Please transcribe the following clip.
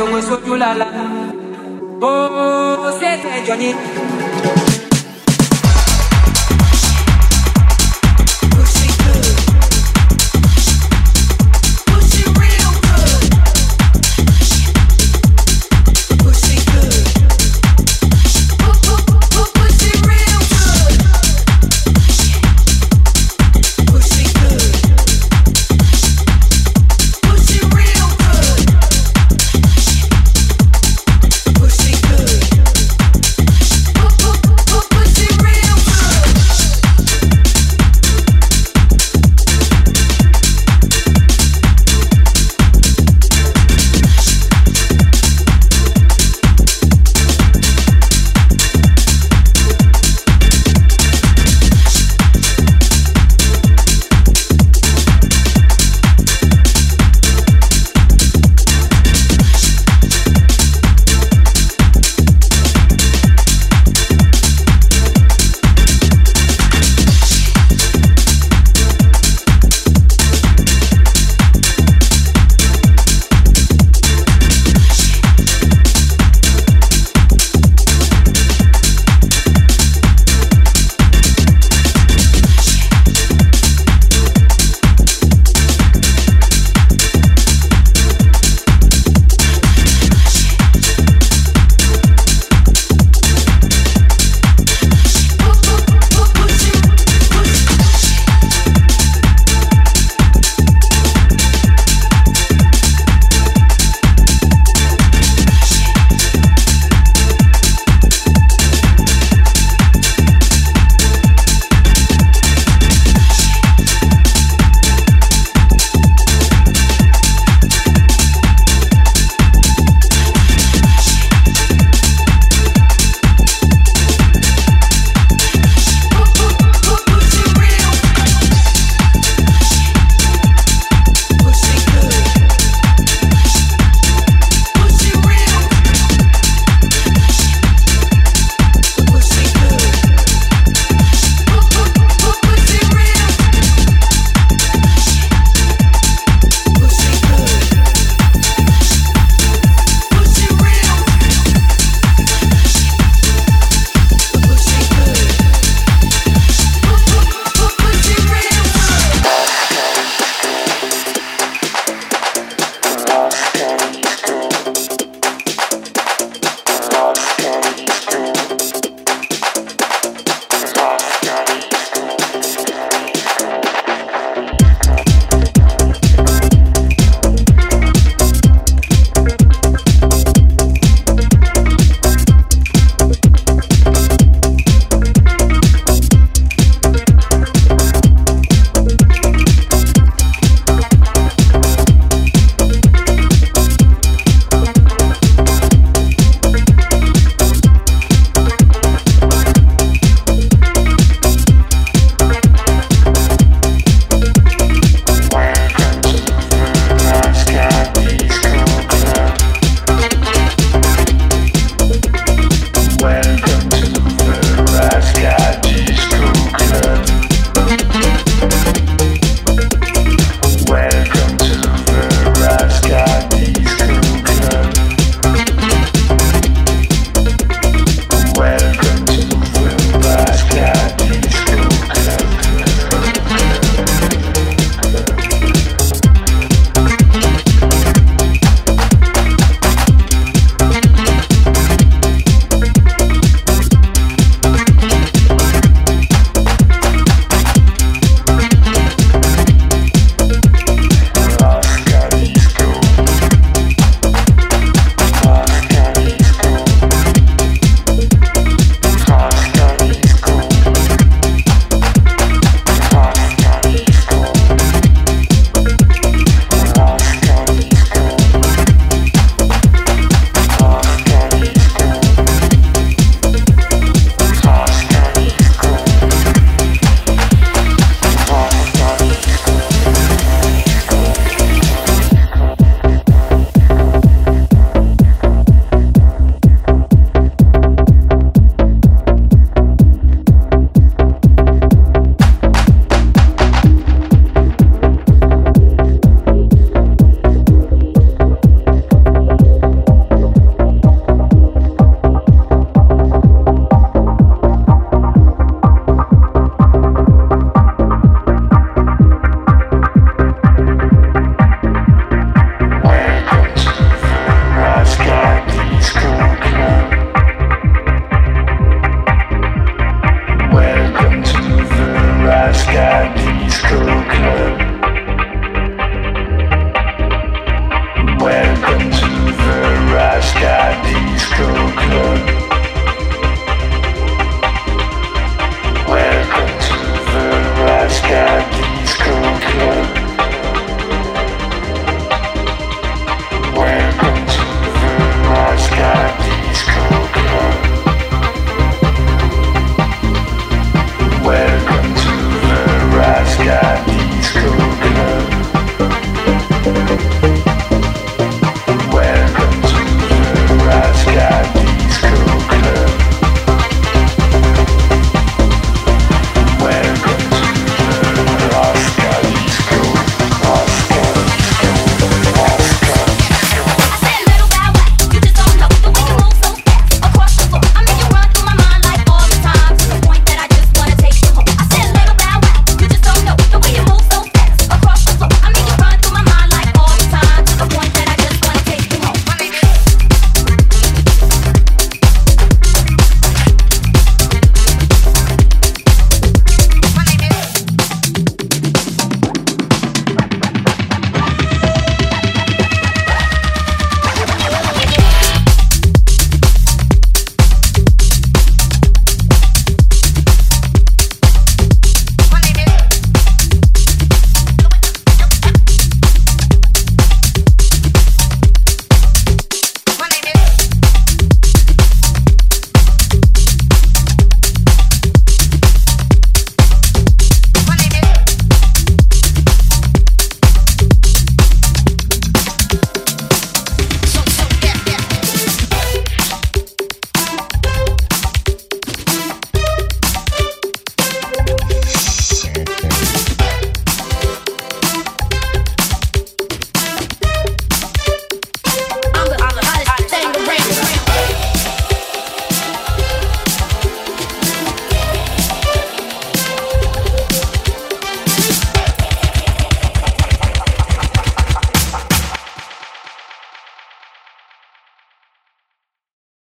pé owó sójú lálá. Ó ṣètò ẹjọ́ ni.